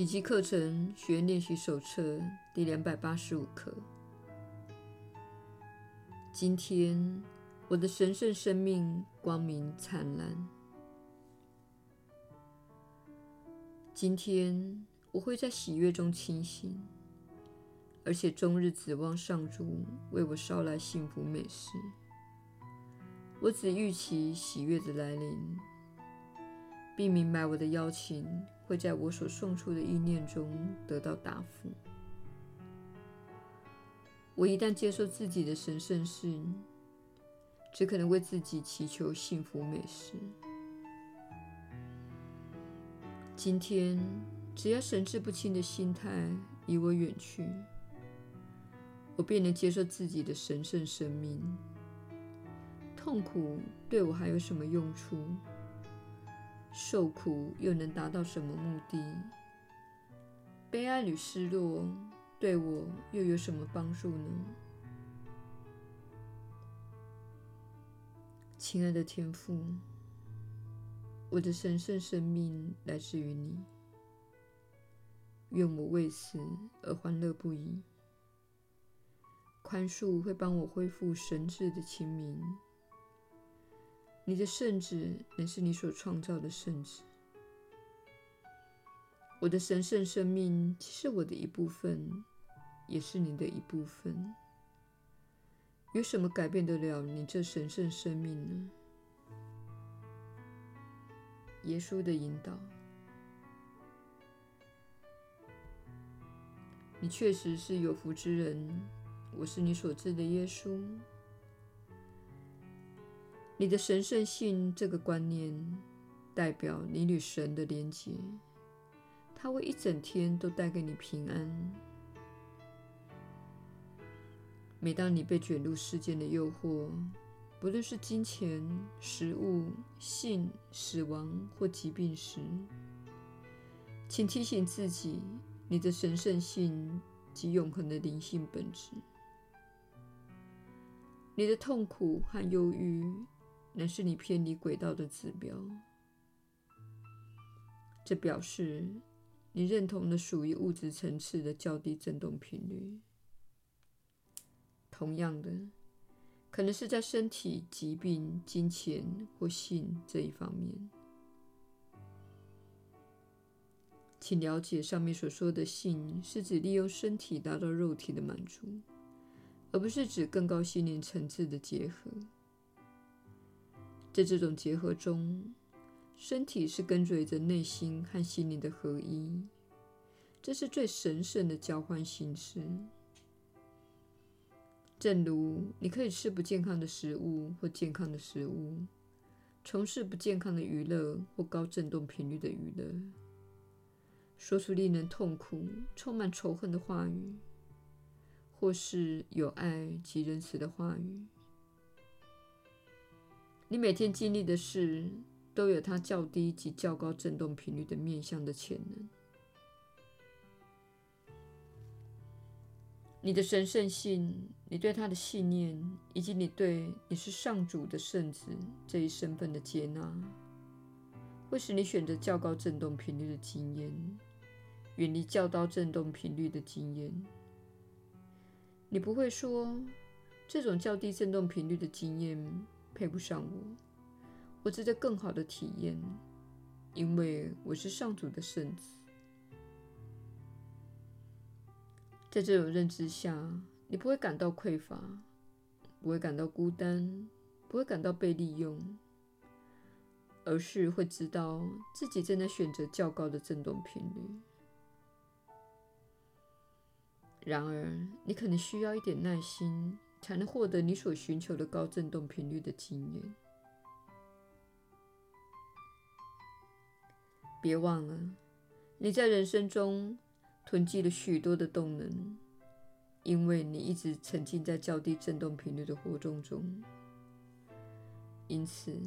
奇迹课程学练习手册第两百八十五课。今天，我的神圣生命光明灿烂。今天，我会在喜悦中清醒，而且终日指望上主为我捎来幸福美事。我只预期喜悦的来临，并明白我的邀请会在我所送出的意念中得到答复。我一旦接受自己的神圣性，只可能为自己祈求幸福美事。今天，只要神志不清的心态离我远去，我便能接受自己的神圣生命。痛苦对我还有什么用处？受苦又能达到什么目的？悲哀与失落对我又有什么帮助呢？亲爱的天父，我的神圣生命来自于你，愿我为此而欢乐不已。宽恕会帮我恢复神智的清明。你的圣子乃是你所创造的圣子。我的神圣生命既是我的一部分，也是你的一部分。有什么改变得了你这神圣生命呢？耶稣的引导，你确实是有福之人。我是你所知的耶稣。你的神圣性这个观念，代表你与神的连结，它会一整天都带给你平安。每当你被卷入世间的诱惑，不论是金钱、食物、性、死亡或疾病时，请提醒自己，你的神圣性及永恒的灵性本质。你的痛苦和忧郁。乃是你偏离轨道的指标，这表示你认同了属于物质层次的较低振动频率。同样的，可能是在身体、疾病、金钱或性这一方面。请了解上面所说的性，是指利用身体达到肉体的满足，而不是指更高心灵层次的结合。在这种结合中，身体是跟随着内心和心灵的合一，这是最神圣的交换形式。正如你可以吃不健康的食物或健康的食物，从事不健康的娱乐或高振动频率的娱乐，说出令人痛苦、充满仇恨的话语，或是有爱及仁慈的话语。你每天经历的事，都有它较低及较高振动频率的面向的潜能。你的神圣性，你对它的信念，以及你对你是上主的圣子这一身份的接纳，会使你选择较高振动频率的经验，远离较高振动频率的经验。你不会说这种较低振动频率的经验配不上我，我值得更好的体验，因为我是上主的圣子。在这种认知下，你不会感到匮乏，不会感到孤单，不会感到被利用，而是会知道自己正在选择较高的振动频率。然而，你可能需要一点耐心。才能获得你所寻求的高振动频率的经验。别忘了，你在人生中囤积了许多的动能，因为你一直沉浸在较低振动频率的活动中。因此，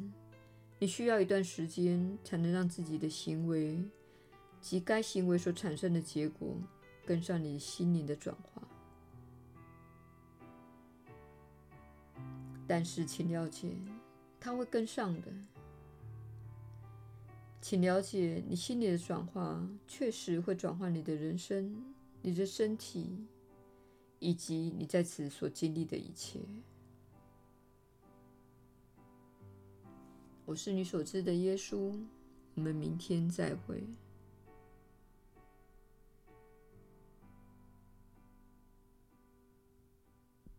你需要一段时间才能让自己的行为及该行为所产生的结果跟上你心灵的转化。但是，请了解，它会跟上的。请了解，你心里的转化确实会转换你的人生、你的身体，以及你在此所经历的一切。我是你所知的耶稣，我们明天再会。